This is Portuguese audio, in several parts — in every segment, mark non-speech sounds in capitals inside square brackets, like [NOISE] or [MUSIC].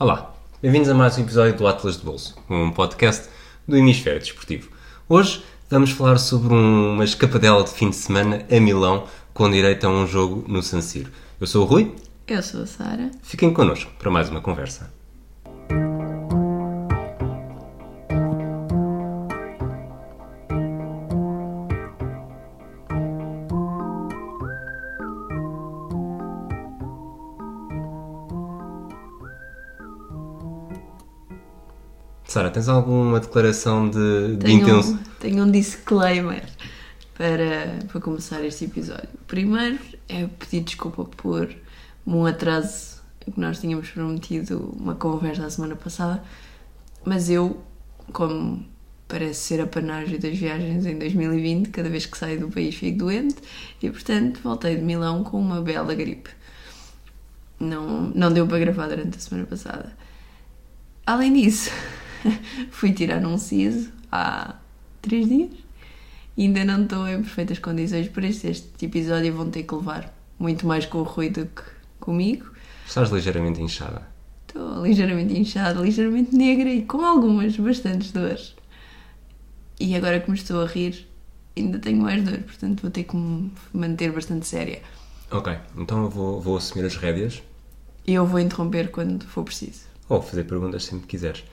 Olá, bem-vindos a mais um episódio do Atlas de Bolso, um podcast do Hemisfério Desportivo. Hoje vamos falar sobre uma escapadela de fim de semana a Milão, com direito a um jogo no San Siro. Eu sou o Rui, Eu sou a Sara. fiquem connosco para mais uma conversa. Sara, tens alguma declaração de, de Tenho, intenção? um, tenho um disclaimer para, para começar este episódio. Primeiro é pedir desculpa por um atraso que nós tínhamos prometido uma conversa a semana passada, mas eu, como parece ser a panagem das viagens em 2020, cada vez que saio do país fico doente e, portanto, voltei de Milão com uma bela gripe. Não, não deu para gravar durante a semana passada. Além disso, [LAUGHS] [LAUGHS] fui tirar um siso há três dias e ainda não estou em perfeitas condições para este, este episódio. Vão ter que levar muito mais com o Rui do que comigo. Estás ligeiramente inchada. Estou ligeiramente inchada, ligeiramente negra e com algumas, bastantes dores. E agora que me estou a rir, ainda tenho mais dor, portanto vou ter que me manter bastante séria. Ok, então eu vou, vou assumir as rédeas E eu vou interromper quando for preciso. ou fazer perguntas sempre que quiseres.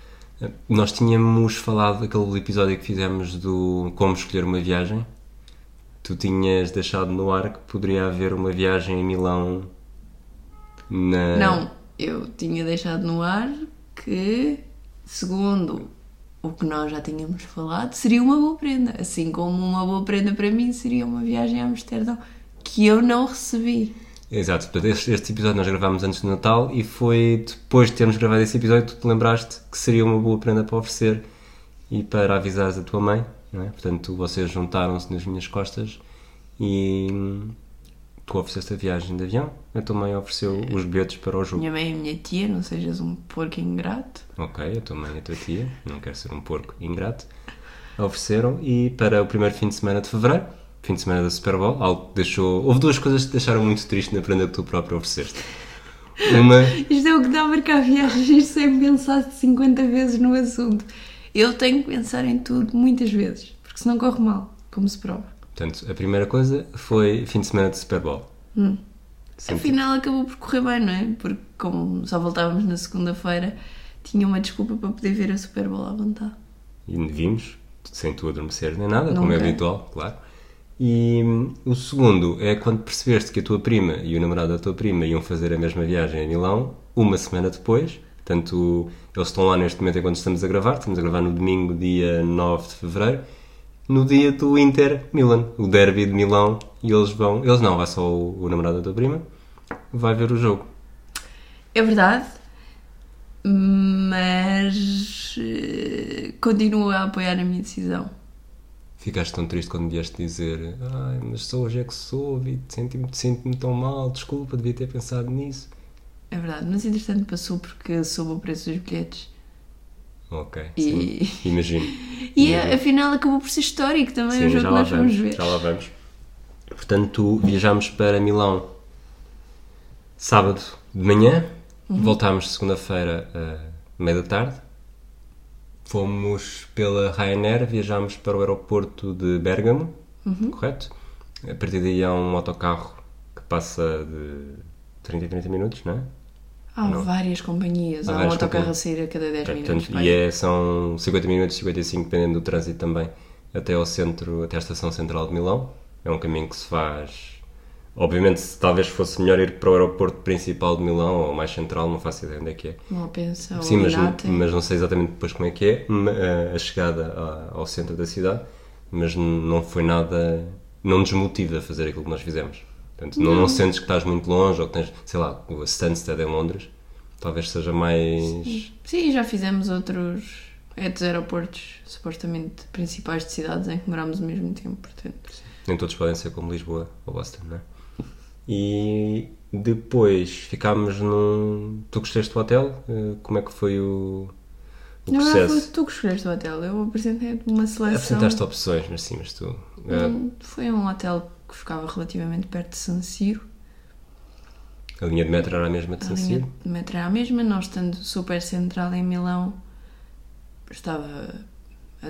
Nós tínhamos falado daquele episódio que fizemos do como escolher uma viagem. Tu tinhas deixado no ar que poderia haver uma viagem em Milão na. Não, eu tinha deixado no ar que, segundo o que nós já tínhamos falado, seria uma boa prenda. Assim como uma boa prenda para mim seria uma viagem a Amsterdão que eu não recebi. Exato, portanto, este, este episódio nós gravámos antes do Natal e foi depois de termos gravado esse episódio que tu te lembraste que seria uma boa prenda para oferecer e para avisares a tua mãe, não é? Portanto, vocês juntaram-se nas minhas costas e hum, tu ofereceste a viagem de avião, a tua mãe ofereceu os bilhetes para o jogo. Minha mãe e minha tia, não sejas um porco ingrato. Ok, a tua mãe e a tua tia, não quero ser um porco ingrato, ofereceram e para o primeiro fim de semana de fevereiro, fim de semana da Super Bowl, algo que deixou. Houve duas coisas que te deixaram muito triste na prenda que tu próprio ofereceste. Uma. Isto é o que dá a marcar viagens [LAUGHS] sem pensar 50 vezes no assunto. Eu tenho que pensar em tudo muitas vezes, porque senão corre mal, como se prova. Portanto, a primeira coisa foi fim de semana de Super Bowl. Hum. Senti- Afinal acabou por correr bem, não é? Porque como só voltávamos na segunda-feira, tinha uma desculpa para poder ver a Super Bowl à vontade. E vimos, sem tu adormecer nem nada, como é Nunca. habitual, claro. E hum, o segundo é quando percebeste que a tua prima e o namorado da tua prima iam fazer a mesma viagem a Milão, uma semana depois. Portanto, eles estão lá neste momento enquanto estamos a gravar. Estamos a gravar no domingo, dia 9 de fevereiro. No dia do Inter Milan, o derby de Milão. E eles vão. Eles não, vai só o, o namorado da tua prima. Vai ver o jogo. É verdade, mas eh, continuo a apoiar a minha decisão. Ficaste tão triste quando vieste dizer Ai, mas só hoje é que soube e senti-me sinto-me tão mal, desculpa, devia ter pensado nisso. É verdade, mas entretanto passou porque soube o preço dos bilhetes. Ok, E- sim, imagino. [LAUGHS] E Imagino. afinal acabou por ser histórico também o Sim, jogo já que lá nós vamos vamos, ver. já lá vamos. Portanto, viajámos para Milão sábado de manhã, Uhum. voltámos segunda-feira a meia da tarde. Fomos pela Ryanair, viajámos para o aeroporto de Bergamo, Uhum. correto? A partir daí há um autocarro que passa de 30 em 30 minutos, não é? Há Não. várias companhias, Há há, um várias autocarro companhias. a sair a cada 10 Portanto, minutos. pai. e é, são 50 minutos, 55, dependendo do trânsito também, até ao centro, até à estação central de Milão. É um caminho que se faz. Obviamente, se talvez fosse melhor ir para o aeroporto principal de Milão ou mais central, não faço ideia onde é que é. Não pensa, Sim, mas, mas não sei exatamente depois como é que é ma- a- chegada ao centro da cidade, mas não foi nada. não nos motiva a fazer aquilo que nós fizemos. Portanto, não, não sentes que estás muito longe ou que tens, sei lá, o Stansted em Londres, talvez seja mais. Sim, já fizemos outros é dos aeroportos supostamente principais de cidades em que morámos o mesmo tempo, portanto. Nem todos podem ser como Lisboa ou Boston, não é? E depois ficámos num. Tu gostaste do hotel? Eh, Como é que foi o, o Na verdade, foi processo? tu que escolheste o hotel. Eu apresentei uma seleção. Apresentaste opções, mas sim, mas tu. eh, Hum, Foi um hotel que ficava relativamente perto de San Siro. A linha de metro era a mesma de A San linha Siro? de metro era a mesma, nós estando super central em Milão, estava a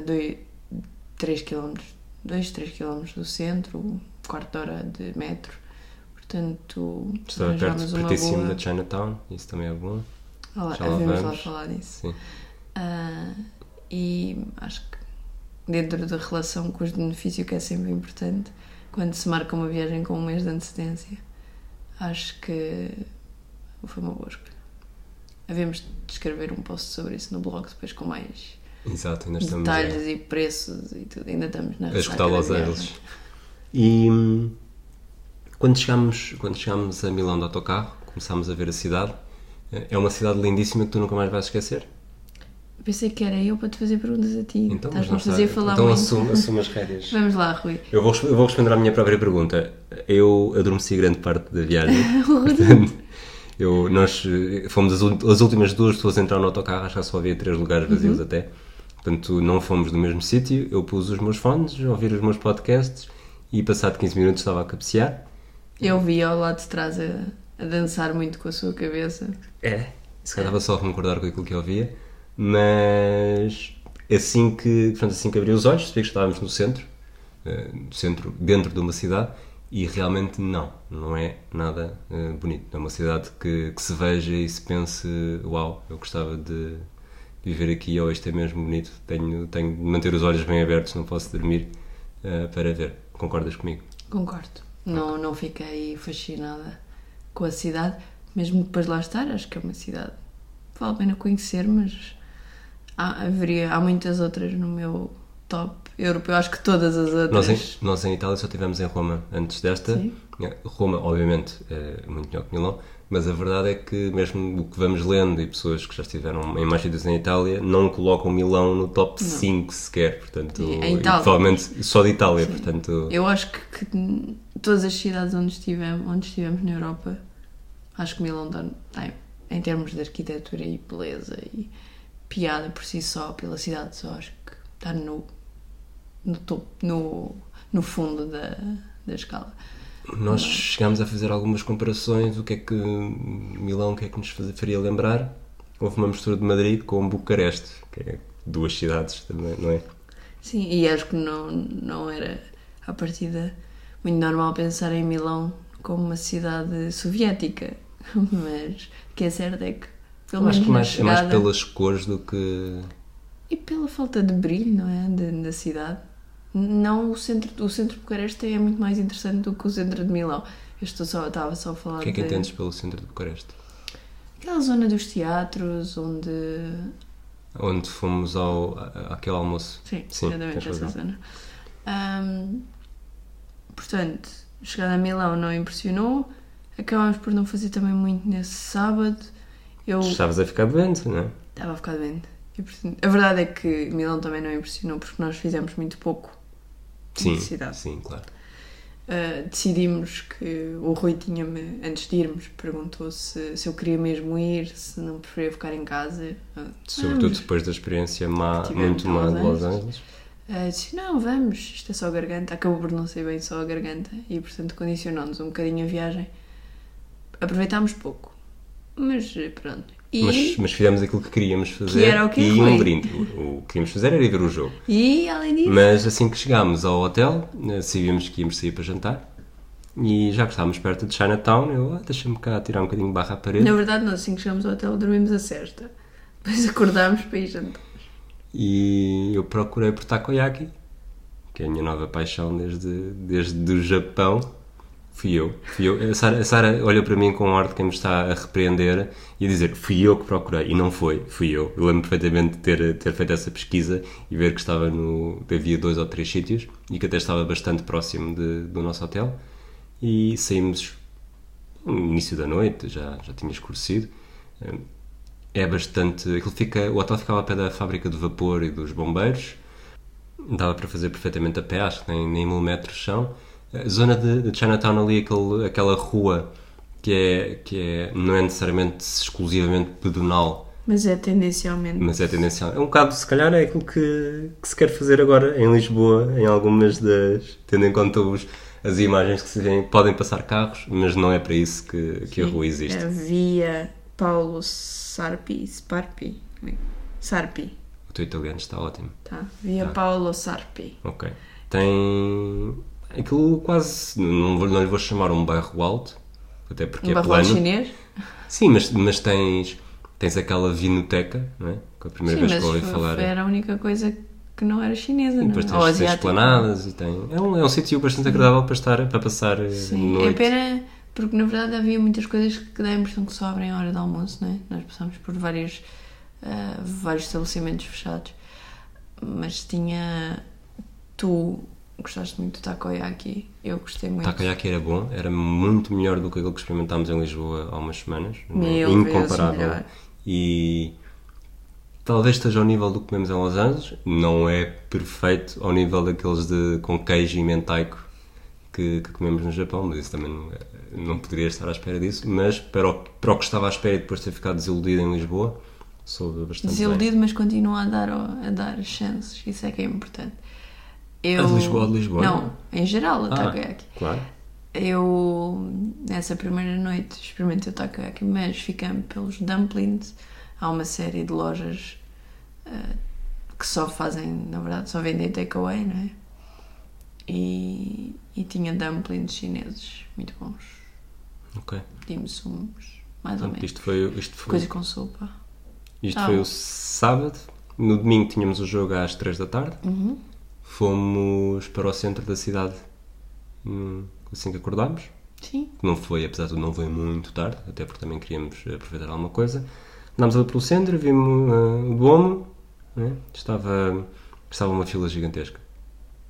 3 km, 2, 3 km do centro, um quarto de hora de metro. Portanto, Estava perto, uma boa... da Chinatown, isso também é bom. Olá, já lá havemos lá vamos. falar disso. Sim. Ah, e acho que dentro da relação custo-benefício, que é sempre importante, quando se marca uma viagem com um mês de antecedência, acho que foi uma boa escolha. Havemos de escrever um post sobre isso no blog depois com mais Exato, ainda detalhes e preços e tudo. Ainda estamos na a, a escutar Los. Angeles. E hum, quando chegámos, quando chegámos a Milão de autocarro, começámos a ver a cidade. É uma cidade lindíssima que tu nunca mais vais esquecer. Pensei que era eu para te fazer perguntas a ti. Então, Estás-me a fazer falar então muito. assume, assume as rédeas. [LAUGHS] Vamos lá, Rui. Eu vou, eu vou responder à minha própria pergunta. Eu adormeci grande parte da viagem. [LAUGHS] Portanto, eu, nós eh, fomos as, as últimas duas pessoas a entrar no autocarro, acho que só havia três lugares vazios até. Portanto, não fomos do mesmo sítio. Eu pus os meus fones, ouvir os meus podcasts e, passado 15 minutos, estava a cabecear. Eu vi ao lado de trás a, a dançar muito com a sua cabeça. É. Se calhar estava só a concordar com aquilo que eu ouvia. Mas assim que, portanto, assim que abri os olhos, percebi que estávamos no centro, eh, no centro, dentro de uma cidade, e realmente não, não é nada eh, bonito. É uma cidade que, que se veja e se pense, uau, eu gostava de viver aqui, ou isto é mesmo bonito, tenho, tenho de manter os olhos bem abertos, não posso dormir eh, para ver. Concordas comigo? Concordo. Não, não fiquei fascinada com a cidade, mesmo depois de lá estar. Acho que é uma cidade que vale a pena conhecer, mas há, haveria, há muitas outras no meu top europeu. Acho que todas as outras. Nós em, nós em Itália só estivemos em Roma antes desta. Sim. Roma, obviamente, é muito melhor que Milão, mas a verdade é que, mesmo o que vamos lendo e pessoas que já estiveram em mais sítios em Itália, não colocam Milão no top 5 sequer. Portanto, Sim, e provavelmente só de Itália. Portanto, Eu acho que, que todas as cidades onde estivemos, onde estivemos na Europa, acho que Milão está, está em, em termos de arquitetura e beleza e piada por si só, pela cidade só, acho que está no, no topo, no, no fundo da, da escala. Nós chegámos a fazer algumas comparações. O que é que Milão, o que é que nos faria lembrar? Houve uma mistura de Madrid com Bucareste, que é duas cidades também, não é? Sim, e acho que não, não era à partida muito normal pensar em Milão como uma cidade soviética, [LAUGHS] mas o que é certo é que pelo acho que na mais, é mais chegada pelas cores do que. e pela falta de brilho, não é, de- da cidade. Não o centro, o centro de Bucareste é muito mais interessante do que o centro de Milão. Eu estou só, estava só a falar O que é que de- entendes pelo centro de Bucareste? aquela zona dos teatros onde Onde fomos ao, a- àquele almoço. Sim, Sim, exatamente essa zona. Ahm, portanto, chegada a Milão não impressionou. Acabámos por não fazer também muito nesse sábado. Eu Estavas a ficar doente, não é? estava a ficar doente. A verdade é que Milão também não impressionou porque nós fizemos muito pouco. Sim, Necessidade. sim, claro. Uh, decidimos que o Rui tinha-me, antes de irmos, perguntou se, se eu queria mesmo ir, se não preferia ficar em casa. Uh, Sobretudo vamos. depois da experiência má, muito má de Los Angeles. Uh, disse, não, vamos, isto é só a garganta. Acabou por não ser bem só a garganta e, portanto, condicionou-nos um bocadinho a viagem. Aproveitámos pouco, mas pronto. E, Mas, mas fizemos aquilo que queríamos fazer era o quê, e Rui? um brinde. O, que queríamos fazer era ir ver o jogo. e, além disso, Mas assim que chegámos ao hotel, eh, sabíamos que íamos sair para jantar. E já que estávamos perto de Chinatown, eu, ah, deixa-me cá tirar um bocadinho de barra à parede. na verdade, nós assim que chegamos ao hotel dormimos a cesta. [LAUGHS] Depois acordámos para ir jantar. E eu procurei por takoyaki, que é a minha nova paixão desde, desde o Japão. Fui eu. Fui eu. A Sara, olha para mim com um ar de quem me está a repreender e a dizer fui eu que procurei. E não foi, fui eu. Eu lembro perfeitamente de ter, ter feito essa pesquisa e ver que estava no. havia dois ou três sítios e que até estava bastante próximo de- do nosso hotel. E saímos no início da noite, já, já tinha escurecido. É bastante. Aquilo fica, o hotel ficava ao pé da fábrica de vapor e dos bombeiros. Dava para fazer perfeitamente a pé, acho que nem, nem mil metros são. A zona de, de Chinatown ali, aquele, aquela rua que, é, que é, não é necessariamente exclusivamente pedonal, Mas é tendencialmente. mas é tendencial. É um bocado, se calhar, é aquilo que, que se quer fazer agora em Lisboa, em algumas das. tendo em conta os, as imagens que se vêem, podem passar carros, mas não é para isso que, que a rua existe. É via Paulo Sarpi, Sparpi, Sarpi, O teu italiano está ótimo. tá? Via Tá. Paulo Sarpi. Ok. Tem. Aquilo quase. Não, vou- não lhe vou chamar um bairro alto, até porque Um é barro plano. chinês? Sim, mas, mas tens, tens aquela vinoteca, não é? Que a primeira Sim, vez que ouvi falar. era a única coisa que não era chinesa, não depois é? tens, Ou tens esplanadas e tem. É um, é um sítio bastante agradável para estar para passar eh, Sim, noite. é pena porque na verdade havia muitas coisas que dá a impressão que só abrem à hora de almoço, não é? Nós passámos por vários, ah, vários estabelecimentos fechados, mas tinha. Tu gostaste muito do takoyaki, eu gostei muito. Takoyaki era bom, era muito melhor do que aquilo que experimentámos em Lisboa há umas semanas. Mil Incomparável. vezes melhor. E talvez esteja ao nível do que comemos em Los Angeles, não é perfeito ao nível daqueles de, com queijo e mentaiko que, que comemos no Japão, mas isso também não, não poderia estar à espera disso. Mas para o, para o que estava à espera e depois de ter ficado desiludido em Lisboa, soube bastante bem. Desiludido, mas continua a dar, a dar chances, isso é que é importante. Eu... A de Lisboa, de Lisboa, Não, em geral, a Ah, takoyaki. Claro. Eu, nessa primeira noite, experimentei o takoyaki, mas ficando pelos dumplings. Há uma série de lojas ah, que só fazem, na verdade, só vendem takeaway, não é? E, e tinha dumplings chineses muito bons. Ok. Dim sums, mais ou menos. isto foi, isto foi, Coisa com sopa. isto Ah. foi o sábado. No domingo tínhamos o jogo às 3 da tarde. Uhum. Fomos para o centro da cidade hum, assim que acordámos. Sim. Não foi, apesar de tudo, não foi muito tarde, até porque também queríamos aproveitar alguma coisa. Andámos ali pelo centro, vimos uh, o Duomo, né? estava, estava uma fila gigantesca.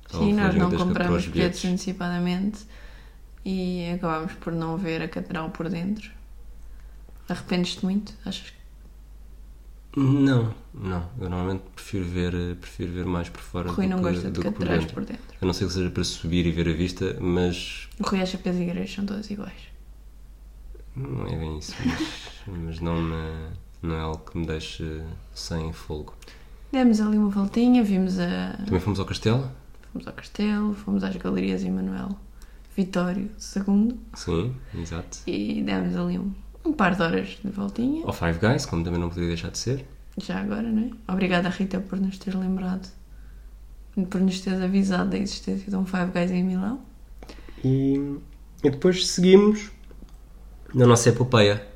Estava Sim, nós não gigantesca para compramos os bilhetes antecipadamente e acabámos por não ver a catedral por dentro. Arrependes-te muito? Achas que Não, não. Eu normalmente prefiro ver, eh, prefiro ver mais por fora o Rui do, não que, gosta de do que por dentro. por dentro? A não ser que seja para subir e ver a vista, mas O Rui acha que as igrejas são todas iguais. não é bem isso. Mas, [LAUGHS] mas não, me, não é algo que me deixe sem folgo. Demos ali uma voltinha, vimos a. Também fomos ao castelo? Fomos ao castelo, fomos às galerias Emanuel Vitório II Sim, exato. e demos ali um, um par de horas de voltinha. Ao Five Guys, como também não poderia deixar de ser. Já agora, não é? Obrigada, Rita, por nos ter lembrado, por nos teres avisado da existência de um Five Guys em Milão. E, e depois seguimos na nossa epopeia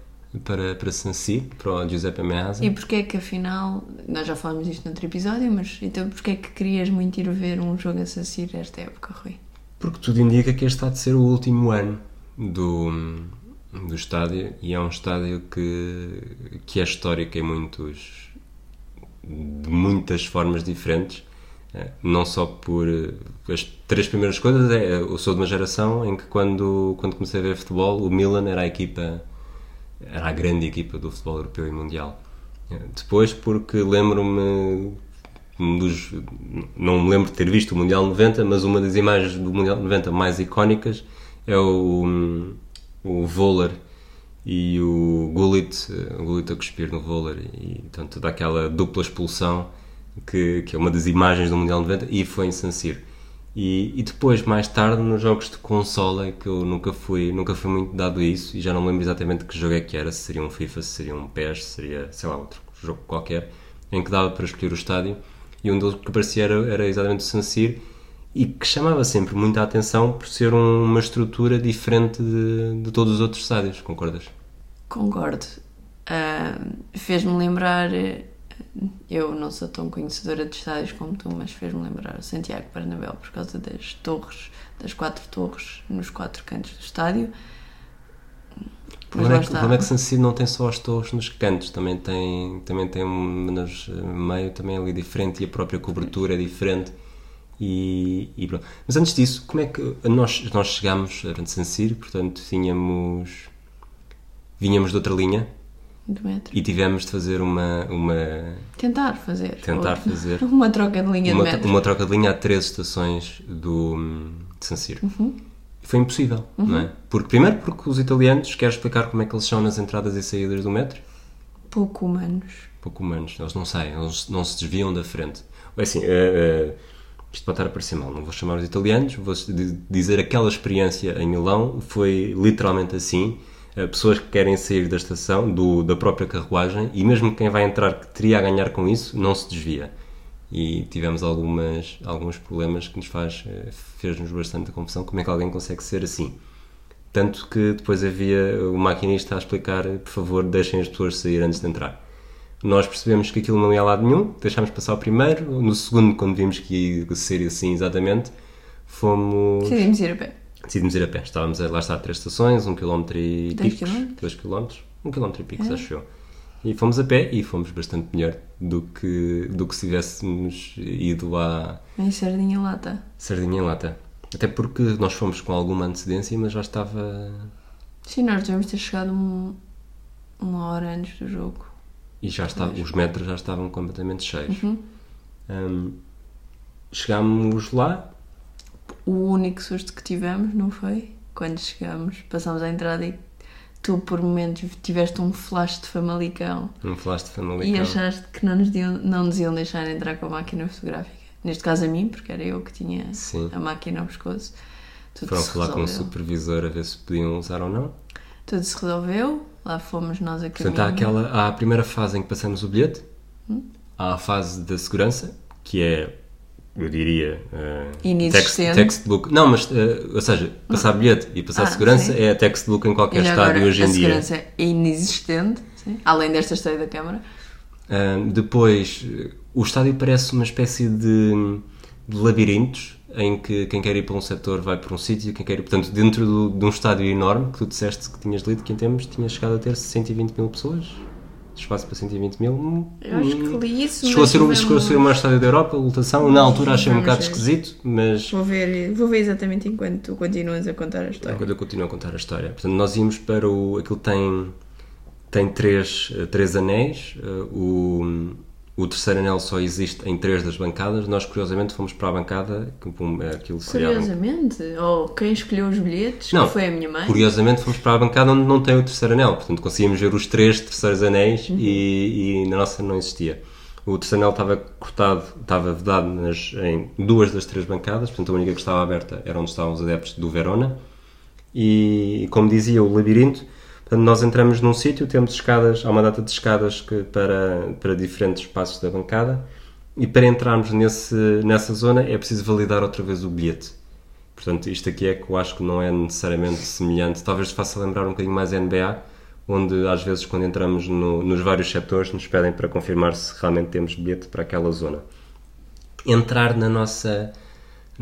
para, para Sansi, para o Giuseppe Meazza. E porquê é que afinal, nós já falámos disto noutro episódio, mas então porquê é que querias muito ir ver um jogo a San Siro esta época, Rui? Porque tudo indica que este há de ser o último ano do, do estádio e é um estádio que, que é histórico em muitos de muitas formas diferentes eh, não só por eh, as três primeiras coisas é, eu sou de uma geração em que quando, quando comecei a ver futebol o Milan era a equipa era a grande equipa do futebol europeu e mundial. Eh, depois porque lembro-me dos, não me lembro de ter visto o Mundial 90, mas uma das imagens do Mundial 90 mais icónicas é o, o Voller e o Gullit, eh, o Gullit a cuspir no Voller e portanto dá aquela dupla expulsão que, que é uma das imagens do Mundial 90 e foi em San Siro. E, e depois, mais tarde, nos jogos de consola, que eu nunca fui, nunca fui muito dado a isso e já não lembro exatamente que jogo é que era, se seria um FIFA, se seria um PES, se seria, sei lá, outro jogo qualquer, em que dava para escolher o estádio e um deles que aparecia era, era exatamente o San Siro e que chamava sempre muita atenção por ser um- uma estrutura diferente de, de todos os outros estádios, concordas? Concordo. Ah, Fez-me lembrar. eh, Eu não sou tão conhecedora de estádios como tu, mas fez-me lembrar o Santiago Bernabéu por causa das torres, das quatro torres nos quatro cantos do estádio. O problema, é que, o problema é que San Siro não tem só as torres nos cantos, também tem, também tem um nos eh, meio também ali diferente e a própria cobertura é diferente. E, e pronto. Mas antes disso, como é que nós, nós chegámos a San Siro, portanto tínhamos vinhamos de outra linha do metro. e tivemos de fazer uma, uma Tentar fazer. tentar fazer [LAUGHS] Uma troca de linha uma, de metro. uma troca de linha a três estações do hum, de San Siro. Uhum. Foi impossível, não é? Porque, primeiro porque os italianos, quero explicar como é que eles são nas entradas e saídas do metro? Pouco humanos. pouco humanos. Eles não saem, eles não se desviam da frente. É Assim, eh, eh, isto pode estar a parecer mal, não vou chamar os italianos, vou dizer aquela experiência em Milão foi literalmente assim. Uh, pessoas que querem sair da estação, do, da própria carruagem, e mesmo quem vai entrar que teria a ganhar com isso, não se desvia. E tivemos algumas, alguns problemas que nos faz, uh, fez-nos bastante a confusão, como é que alguém consegue ser assim. Tanto que depois havia o maquinista a explicar, por favor, deixem as pessoas sair antes de entrar. Nós percebemos que aquilo não ia a lado nenhum, deixámos passar o primeiro. No segundo, quando vimos que ia ser assim exatamente, fomos. Decidimos ir a pé. Decidimos ir a pé. Estávamos a, lá está, três estações, um quilómetro e Dois picos. quilómetros? Dois quilómetros. Um quilómetro e picos, É. acho eu. E fomos a pé e fomos bastante melhor do que, do que se tivéssemos ido à Em sardinha lata. Sardinha Lata. Até porque nós fomos com alguma antecedência, mas já estava. Sim, nós devemos ter chegado um- uma hora antes do jogo. E já estava, os metros já estavam completamente cheios. Uhum. Hum, chegámos lá, O único susto que tivemos, não foi? Quando chegámos, passámos à entrada e tu, por momentos, tiveste um flash de Famalicão não falaste de e Famalicão. achaste que não nos, iam, não nos iam deixar entrar com a máquina fotográfica. Neste caso a mim, porque era eu que tinha Sim. a máquina ao pescoço. Tudo Foram falar com o supervisor a ver se podiam usar ou não. Tudo se resolveu, lá fomos nós a caminho. Portanto, há, aquela, há a primeira fase em que passamos o bilhete, Hum? há a fase da segurança, que é, eu diria, Inexistente. text, textbook. Não, mas, eh, ou seja, passar bilhete e passar Ah, segurança sim. é a textbook em qualquer estádio hoje a em dia. segurança é inexistente, sim, além desta história da câmara. Uh, depois, uh, o estádio parece uma espécie de, de labirintos em que quem quer ir para um setor vai para um sítio, quem quer ir, portanto, dentro do- de um estádio enorme que tu disseste que tinhas lido que em termos tinha chegado a ter 120 mil pessoas. Espaço para 120 mil. hum, Eu acho que hum, li isso. Chegou a, ser, o- chegou a ser o maior estádio da Europa, a lotação. Na altura achei um bocado ver. esquisito, mas Vou ver, vou ver exatamente enquanto tu continuas a contar a história. Enquanto eu continuo a contar a história. Portanto, nós íamos para o. Aquilo tem, tem três, eh, três anéis. eh, O, o terceiro anel só existe em três das bancadas. Nós, curiosamente, fomos para a bancada. que, um, eh, Aquilo. Curiosamente, ou quem escolheu os bilhetes, Não, foi a minha mãe. Curiosamente, fomos para a bancada onde não tem o terceiro anel. Portanto, conseguíamos ver os três terceiros anéis Uhum. e, e na nossa não existia. O terceiro anel estava cortado, estava vedado nas, em duas das três bancadas. Portanto, a única que estava aberta era onde estavam os adeptos do Verona. E, como dizia, o labirinto. Portanto, nós entramos num sítio, temos escadas, há uma data de escadas que, para, para diferentes espaços da bancada. E para entrarmos nesse, nessa zona é preciso validar outra vez o bilhete. Portanto, isto aqui é que eu acho que não é necessariamente semelhante. Talvez faça lembrar um bocadinho mais a NBA, onde às vezes quando entramos no- nos vários setores nos pedem para confirmar se realmente temos bilhete para aquela zona. Entrar na nossa,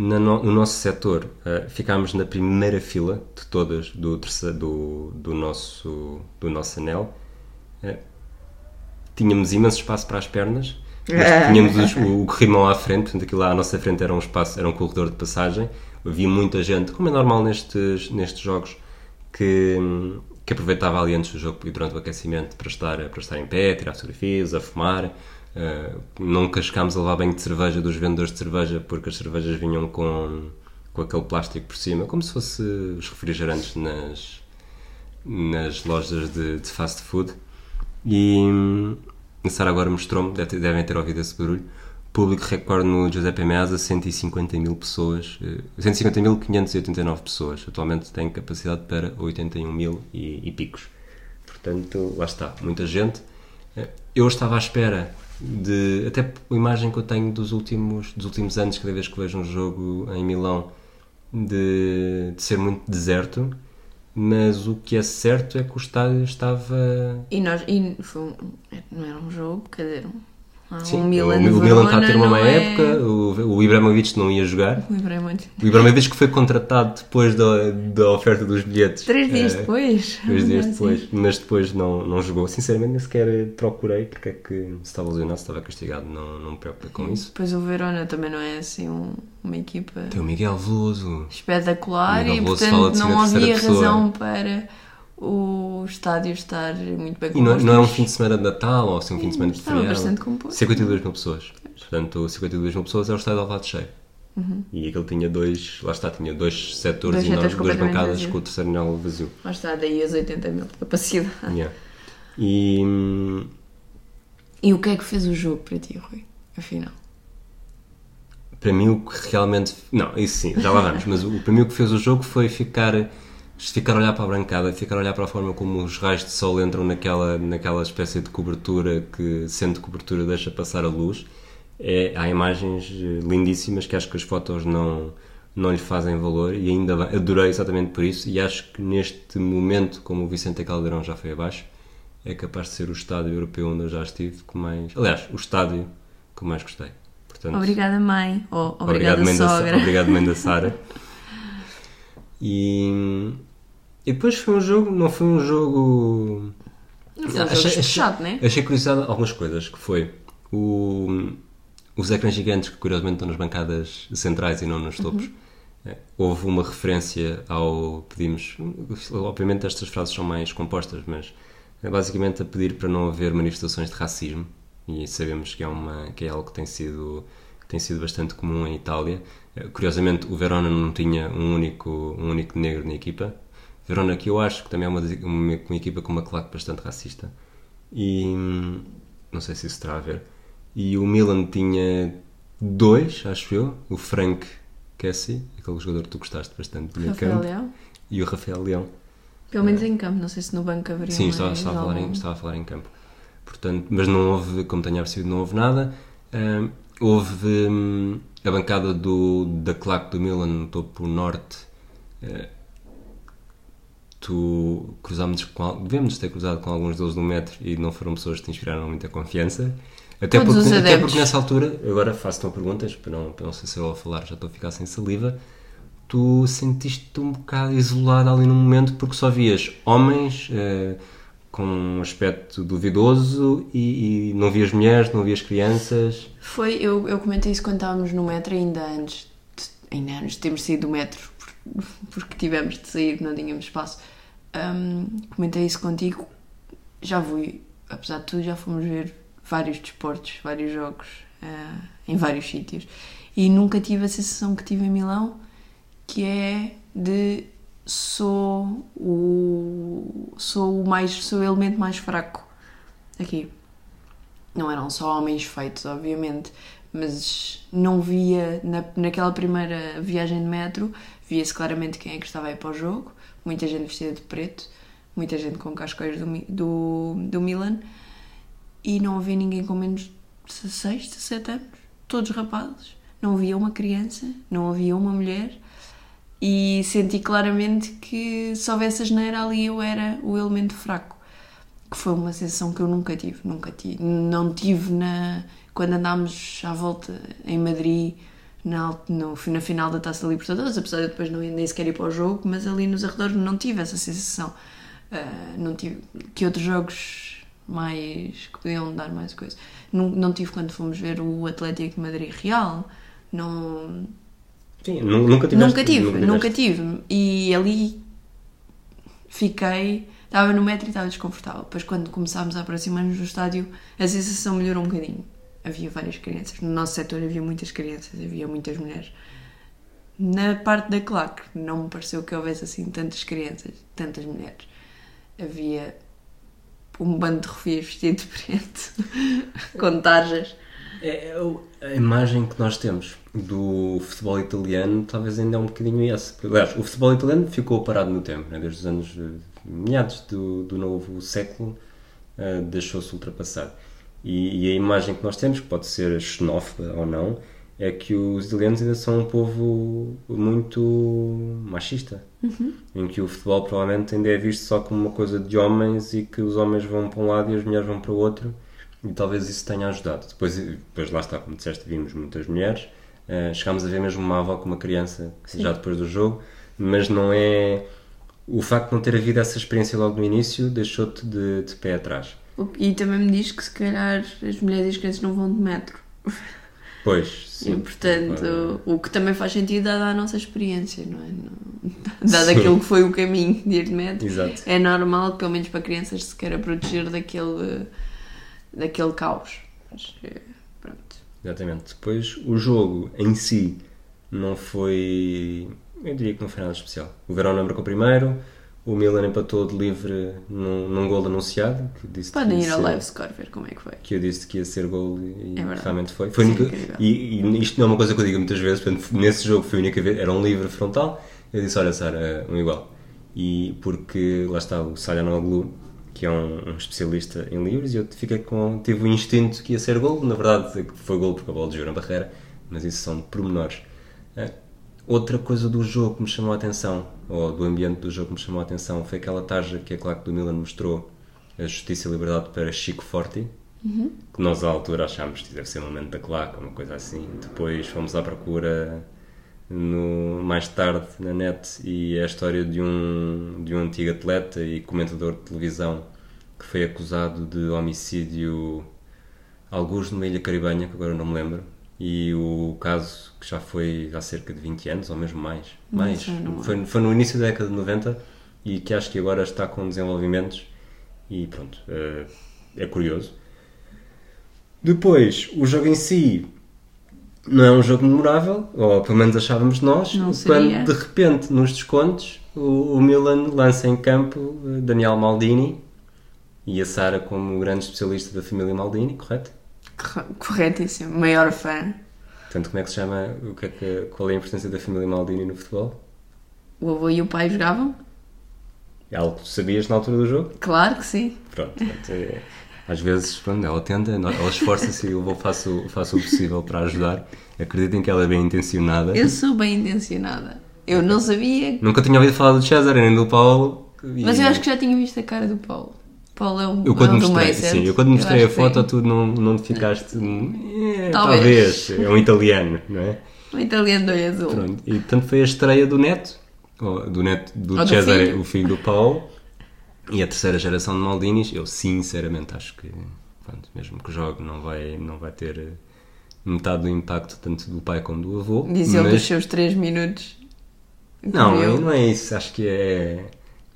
no, no nosso setor, eh, ficámos na primeira fila de todas do, terceiro, do, do, nosso, do nosso anel. Eh, tínhamos imenso espaço para as pernas, mas tínhamos os- o, o corrimão à frente, portanto aquilo lá à nossa frente era um espaço, era um corredor de passagem. Havia muita gente, como é normal nestes, nestes jogos, que, que aproveitava ali antes do jogo e durante o aquecimento para estar, para estar em pé, tirar fotografias, a fumar. Uh, nunca chegámos a levar banho de cerveja dos vendedores de cerveja porque as cervejas vinham com, com aquele plástico por cima, como se fosse os refrigerantes nas, nas lojas de, de fast food. E hum, a Sara agora mostrou-me, devem ter ouvido esse barulho. Público recorde no Giuseppe Meazza, 150 mil pessoas, eh, 150.589 pessoas. Atualmente tem capacidade para 81 mil e, e picos. Portanto, lá está, muita gente. Eh, Eu estava à espera de, até a imagem que eu tenho dos últimos, dos últimos anos, cada vez que vejo um jogo em Milão, de, de ser muito deserto, mas o que é certo é que o estádio estava. E nós, e foi não era um jogo, um, Sim, um Milan o, o Milan está a ter uma má é- época, o, o Ibrahimovic não ia jogar. O Ibrahimovic. O Ibrahimovic que foi contratado depois da, da oferta dos bilhetes. Três dias eh, depois. Três dias Assim. depois, mas depois não, não jogou. Sinceramente, nem sequer procurei porque é que se estava lesionado, se estava castigado, não, não me preocupei com isso. Depois o Verona também não é assim um- uma equipa Tem o Miguel Veloso. espetacular Miguel e Veloso fala portanto de não havia razão para o estádio estar muito bem E não, composto. não é um fim de semana de Natal ou assim um fim de semana de feriado. bastante composto. 52 mil pessoas. Portanto, 52 mil pessoas é o estádio ao lado cheio. E aquele tinha dois, lá está, tinha dois setores Uhum. Dois enormes, duas bancadas vazios. com o terceiro anel vazio. Lá está, daí as 80 mil de capacidade. Yeah. E hum, E o que é que fez o jogo para ti, Rui? Afinal. para mim o que realmente. Não, isso sim, já lá vamos, mas o, para mim o que fez o jogo foi ficar. Ficar a olhar para a brancada, ficar a olhar para a forma como os raios de sol entram naquela, naquela espécie de cobertura que, sendo cobertura, deixa passar a luz. É, há imagens eh, lindíssimas que acho que as fotos não, não lhe fazem valor e ainda bem, adorei exatamente por isso e acho que neste momento, como o Vicente Caldeirão já foi abaixo, é capaz de ser o estádio europeu onde eu já estive com mais... Aliás, o estádio que mais gostei. Portanto, Obrigada, mãe. Obrigado, obrigada, mãe da, sogra. obrigado, mãe da Sara. [LAUGHS] E, e depois foi um jogo, não foi um jogo... Não foi um jogo Achei- fechado, né? Achei curiosidade algumas coisas, que foi o, os ecrãs gigantes que curiosamente estão nas bancadas centrais e não nos topos. Eh, Houve uma referência ao pedimos, obviamente estas frases são mais compostas, mas é basicamente a pedir para não haver manifestações de racismo e sabemos que é uma que é algo que tem sido que tem sido bastante comum em Itália. Eh, Curiosamente o Verona não tinha um único um único negro na equipa. Verona que eu acho que também é uma, uma, uma equipa com uma claque bastante racista e hum, não sei se isso terá a ver. E o Milan tinha dois, acho eu, o Frank Cassie, aquele jogador que tu gostaste bastante do meio Rafael campo, Leão. e o Rafael Leão. Pelo menos em campo, não sei se no banco haveria Sim, estava, estava, a falar em, estava a falar em campo. Portanto, mas não houve, como tenho percebido, não houve nada. Hum, houve hum, a bancada do, da claque do Milan no topo norte. eh, tu cruzámos com, devemos ter cruzado com alguns deles no metro e não foram pessoas que te inspiraram muita confiança. Até Todos porque, até porque nessa altura, agora faço-te uma perguntas, para não, para não sei se eu ao falar já estou a ficar sem saliva, tu sentiste-te um bocado isolado ali num momento porque só vias homens eh, com um aspecto duvidoso e, e não vias mulheres, não vias crianças. Foi, eu, eu comentei isso quando estávamos no metro, ainda antes, de, ainda antes de termos saído do metro, [LAUGHS] porque tivemos de sair, não tínhamos espaço. Hum, comentei isso contigo. Já fui, apesar de tudo, já fomos ver vários desportos, vários jogos ah, em vários sítios. E nunca tive a sensação que tive em Milão, que é de sou o sou o mais sou o elemento mais fraco aqui não eram só homens feitos, obviamente, mas não via, na, naquela primeira viagem de metro, via-se claramente quem é que estava aí para o jogo, muita gente vestida de preto, muita gente com cascóis do, do, do Milan, e não havia ninguém com menos de 16, 17 anos, todos rapazes. Não havia uma criança, não havia uma mulher, e senti claramente que se houvesse asneira ali eu era o elemento fraco que foi uma sensação que eu nunca tive, nunca tive. Não tive na quando andámos à volta em Madrid na, no, na final da Taça da Libertadores, apesar de eu depois não, nem sequer ir para o jogo, mas ali nos arredores não tive essa sensação. Ah, não tive que outros jogos mais que podiam dar mais coisa. Não, não tive quando fomos ver o Atlético de Madrid Real. Não, Sim, nu- nunca tiveste. nunca tive, tiveste. nunca tive. E ali fiquei, estava no metro e estava desconfortável. Depois, quando começámos a aproximar-nos do estádio, a sensação melhorou um bocadinho. Havia várias crianças. No nosso setor havia muitas crianças, havia muitas mulheres. Na parte da claque, não me pareceu que houvesse assim tantas crianças, tantas mulheres. Havia um bando de refias vestido de preto, [LAUGHS] com tarjas. É, é a imagem que nós temos do futebol italiano talvez ainda é um bocadinho essa. Aliás, o futebol italiano ficou parado no tempo, né? desde os anos eh, meados do, do novo século eh, deixou-se ultrapassar. E, e a imagem que nós temos, que pode ser xenófoba ou não, é que os italianos ainda são um povo muito machista. Em que o futebol provavelmente ainda é visto só como uma coisa de homens e que os homens vão para um lado e as mulheres vão para o outro. E talvez isso tenha ajudado. Depois, depois lá está, como disseste, vimos muitas mulheres. Eh, chegámos a ver mesmo uma avó com uma criança já depois do jogo, mas não é. O facto de não ter havido essa experiência logo no início deixou-te de, de pé atrás. O- E também me diz que se calhar as mulheres e as crianças não vão de metro. Pois, e sim. portanto, o que também faz sentido dada a nossa experiência, não é? Não- [LAUGHS] Dado Sim. aquilo que foi o caminho de ir de metro. Exato. É normal, pelo menos para crianças, se queira proteger daquele, daquele caos. Mas, eh, pronto. Exatamente. Depois, o jogo em si não foi. Eu diria que não foi nada especial. O Verona marcou primeiro, O Milan empatou de livre num, num gol anunciado. Que disse Podem ir ao live score ver como é que foi. Que eu disse que ia ser gol e É realmente foi. foi Sim, única- incrível. e, e isto não é uma coisa que eu digo muitas vezes, portanto, nesse jogo foi a única vez, era um livre frontal. Eu disse: Olha, Sara, um igual. E porque lá está o Salhanoglu, que é um, um especialista em livres, e eu fiquei com, tive o instinto que ia ser gol. Na verdade, foi gol porque a bola desviou na barreira, mas isso são pormenores. Eh, Outra coisa do jogo que me chamou a atenção, ou do ambiente do jogo que me chamou a atenção, foi aquela tarja que a claque do Milan mostrou, a Justiça e Liberdade para Chico Forti, que nós à altura achámos que deve ser um momento da claque, uma coisa assim. Depois fomos à procura no, mais tarde na net e é a história de um, de um antigo atleta e comentador de televisão que foi acusado de homicídio alguns numa ilha caribenha, que agora não me lembro. E o caso que já foi há cerca de 20 anos, ou mesmo mais. Mais. não foi, foi no início da década de 90 e que acho que agora está com desenvolvimentos e pronto, eh, é curioso. Depois, o jogo em si não é um jogo memorável, ou pelo menos achávamos nós, Não quando seria. de repente, nos descontos, o, o Milan lança em campo eh, Daniel Maldini e a Sara como grande especialista da família Maldini, correto? Corre- Corretíssimo. Maior fã. Portanto, como é que se chama, o que é que, qual é a importância da família Maldini no futebol? O avô e o pai jogavam? É algo que tu sabias na altura do jogo? Claro que sim. Pronto, portanto, é- às vezes, pronto, ela tenta, ela esforça-se e eu vou, faço, faço o possível para ajudar. Acreditem que ela é bem intencionada. Eu sou bem intencionada. Eu não sabia, Nunca tinha ouvido falar do César nem do Paulo. e- mas eu acho que já tinha visto a cara do Paulo. Paulo é o, Eu quando é mostrei, sim, eu quando mostrei acho a foto, tu não, não te ficaste. "É, Talvez." talvez. É um italiano, não é? O [LAUGHS] italiano do olho azul. Pronto. E portanto foi a estreia do neto, do neto do Ou César, filho. o filho do Paulo, e a terceira geração de Maldinis. Eu sinceramente acho que, pronto, mesmo que jogue, não vai, não vai ter eh, metade do impacto tanto do pai como do avô. Diz ele mas- dos seus 3 minutos. Não, Eu- não é isso. Acho que é,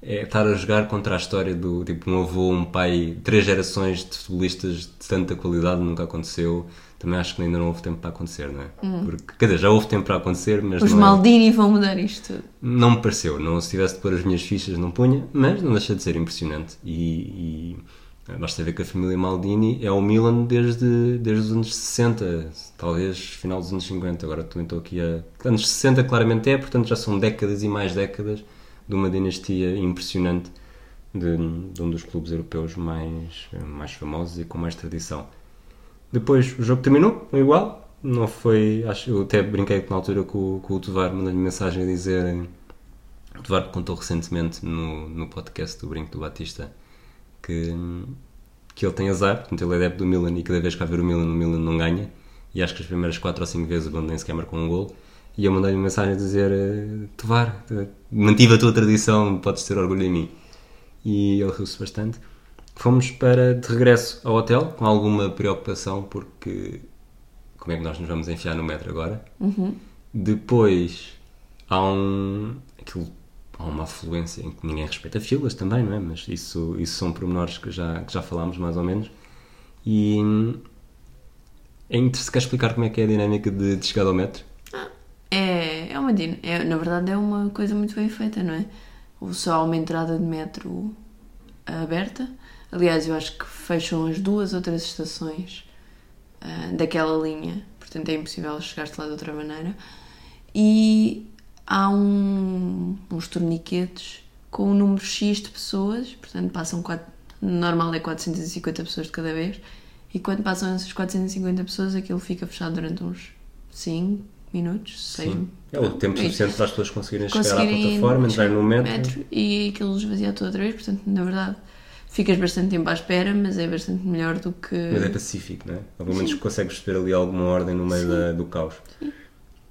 é estar a jogar contra a história do tipo um avô, um pai, três gerações de futebolistas de tanta qualidade nunca aconteceu. Também acho que ainda não houve tempo para acontecer, não é? Porque, quer dizer, já houve tempo para acontecer, mas Hum. Os é- Maldini vão mudar isto não me pareceu. Não, se tivesse de pôr as minhas fichas, não punha, mas não deixa de ser impressionante. E, e basta ver que a família Maldini é o Milan desde, desde os anos 60, talvez final dos anos 50. Agora também estou aqui a. Anos 60 claramente é, portanto já são décadas e mais décadas de uma dinastia impressionante de, de um dos clubes europeus mais, mais famosos e com mais tradição. Depois o jogo terminou, igual. Não foi. Acho, eu até brinquei na altura com, com o Tovar, mandando-lhe mensagem a dizer. O Tovar contou recentemente no, no podcast do Brinco do Batista que, que ele tem azar, portanto ele é adepto do Milan e cada vez que vai ver o Milan, o Milan não ganha. E acho que as primeiras 4 ou 5 vezes o Milan nem sequer marcou um gol. E eu mandei-lhe mensagem a dizer: eh, Tovar, eh, mantive a tua tradição, podes ter orgulho em mim. E ele riu-se bastante. Fomos para de regresso ao hotel com alguma preocupação porque como é que nós nos vamos enfiar no metro agora? Depois há um aquilo, há uma afluência em que ninguém respeita filas também, não é? Mas isso, isso são pormenores que já, que já falámos mais ou menos. E é interessante explicar como é que é a dinâmica de, de chegada ao metro? É, é uma é, na verdade é uma coisa muito bem feita, não é? Ou só há uma entrada de metro aberta. Aliás, eu acho que fecham as duas outras estações ah, daquela linha, portanto é impossível chegar-te lá de outra maneira. E há um- uns torniquetes com um número X de pessoas, portanto passam normal é 450 pessoas de cada vez, e quando passam essas 450 pessoas aquilo fica fechado durante uns 5 minutos, 6 Sim. É o tempo suficiente para as pessoas conseguirem chegar à conseguirem plataforma, entrar no metro. e aquilo esvazia tudo outra vez, portanto, na verdade, ficas bastante tempo à espera, mas é bastante melhor do que. Mas é pacífico, não é? Ou pelo menos consegues perceber ali alguma ordem no meio da- do caos.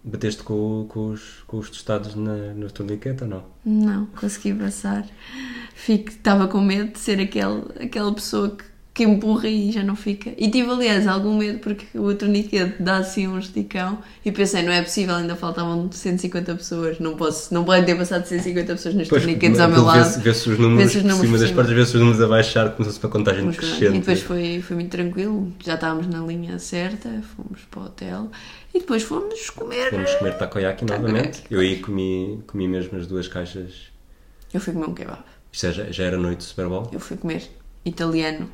Bateste com, com os, com os testados na, no torniquete ou não? Não, consegui passar. Estava com medo de ser aquele, aquela pessoa que, que empurra e já não fica. E tive, aliás, algum medo porque o torniquete dá assim um esticão e pensei, não é possível, ainda faltavam 150 pessoas, não posso, não podem ter passado 150 pessoas nos torniquetes ao meu lado. Vê-se os números Vê-se os por números cima das portas, vê-se os números a baixar, como se fosse uma contagem Mas, crescente. E depois foi, foi muito tranquilo, já estávamos na linha certa, fomos para o hotel e depois fomos comer. Fomos comer takoyaki novamente. Takoyaki. Eu aí comi, comi mesmo as duas caixas Eu fui comer um kebab. Isto já, já era noite do Super Bowl? Eu fui comer italiano,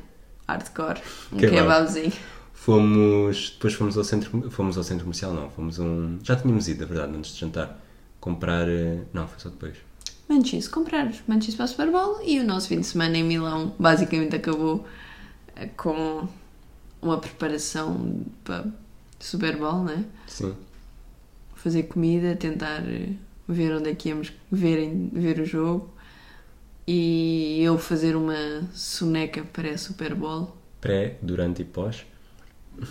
hardcore, um Kebab. kebabzinho. Fomos. Depois fomos ao centro. Fomos ao centro comercial, não. Fomos um. Já tínhamos ido, na verdade, antes de jantar. Comprar. eh, Não, foi só depois. Manchis, comprar manchis para o Super Bowl e o nosso fim de semana em Milão basicamente acabou eh, com uma preparação para Super Bowl, né? Sim. Fazer comida, tentar eh, ver onde é que íamos ver, ver o jogo e eu fazer uma soneca para a Super Bowl. Pré, durante e pós.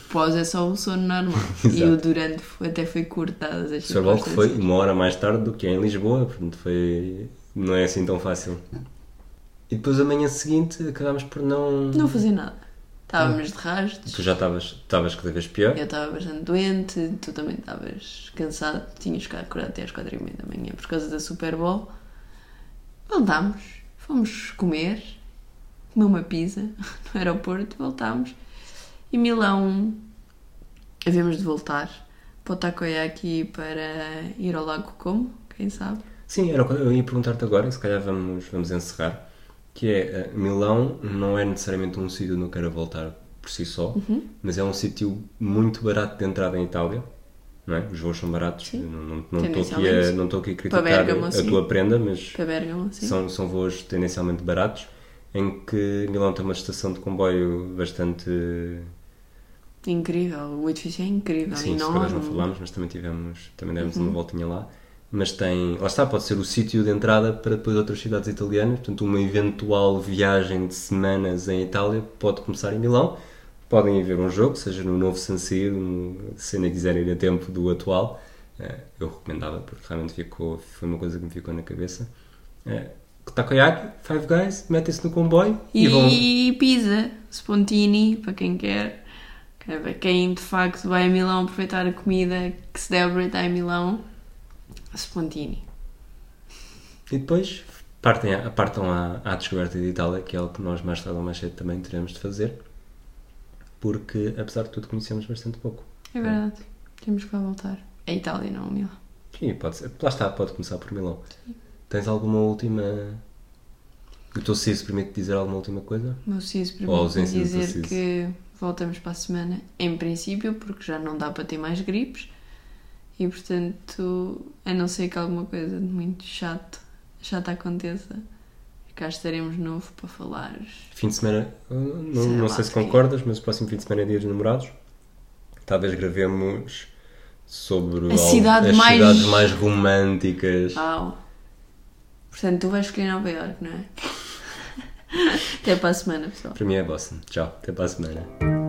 Pós é só o sono normal [LAUGHS] e o durante até foi cortado. O Super Bowl que foi uma hora mais tarde do que é em Lisboa, portanto foi. Não é assim tão fácil. E depois, amanhã seguinte, acabámos por não. Não fazer nada. Estávamos de rastos. Tu já estavas estavas cada vez pior. Eu estava bastante doente, tu também estavas cansado, tinhas que acordar até às quatro e meia da manhã por causa da Super Bowl. Voltámos, fomos comer, comer uma pizza [LAUGHS] no aeroporto, voltámos. E Milão, havemos de voltar para o Takoyaki para ir ao Lago Como, quem sabe? Sim, era, eu ia perguntar-te agora, se calhar vamos, vamos encerrar. Que é, eh, Milão não é necessariamente um sítio onde eu quero voltar por si só, Uhum. mas é um sítio muito barato de entrada em Itália. Não é? Os voos são baratos. Sim. Não estou aqui, a- não aqui a criticar Bergamo, a tua prenda, mas Bergamo, são, são voos tendencialmente baratos, em que Milão tem uma estação de comboio bastante. Incrível, o edifício é incrível, Sim, enorme. calhar não falámos, mas também tivemos, também demos Uhum. uma voltinha lá. Mas tem, lá está, pode ser o sítio de entrada para depois outras cidades italianas. Portanto, uma eventual viagem de semanas em Itália pode começar em Milão. Podem ir ver um jogo, seja no novo San Siro, no- se ainda quiserem ir a tempo do atual. Eh, Eu recomendava, porque realmente ficou, foi uma coisa que me ficou na cabeça. Eh, Takoyaki, Five Guys, metem-se no comboio e, vão. E pizza, Spontini, para quem quer. Para quem de facto vai a Milão aproveitar a comida que se deve aproveitar em Milão, Spontini. E depois partem, a- partam à, à descoberta de Itália, que é algo que nós mais tarde ou mais cedo também teremos de fazer, porque apesar de tudo conhecemos bastante pouco. É verdade, temos que lá voltar. É Itália, não Milão. Sim, pode ser. Lá está, pode começar por Milão. Tens alguma última. O teu CIS permite dizer alguma última coisa? O meu CIS a permite dizer que voltamos para a semana, em princípio, porque já não dá para ter mais gripes. E portanto, a não ser que alguma coisa de muito chato, chata aconteça, cá estaremos de novo para falar. Fim de semana, uh, não, Sei não sei se concordas, mas o próximo fim de semana é dia dos namorados. Talvez gravemos sobre A cidade as mais- cidades mais românticas. Uau! Portanto, tu vais escolher Nova Iorque, não é? [LAUGHS] Até para a semana, pessoal. Para mim é Boston. Tchau, até para a semana.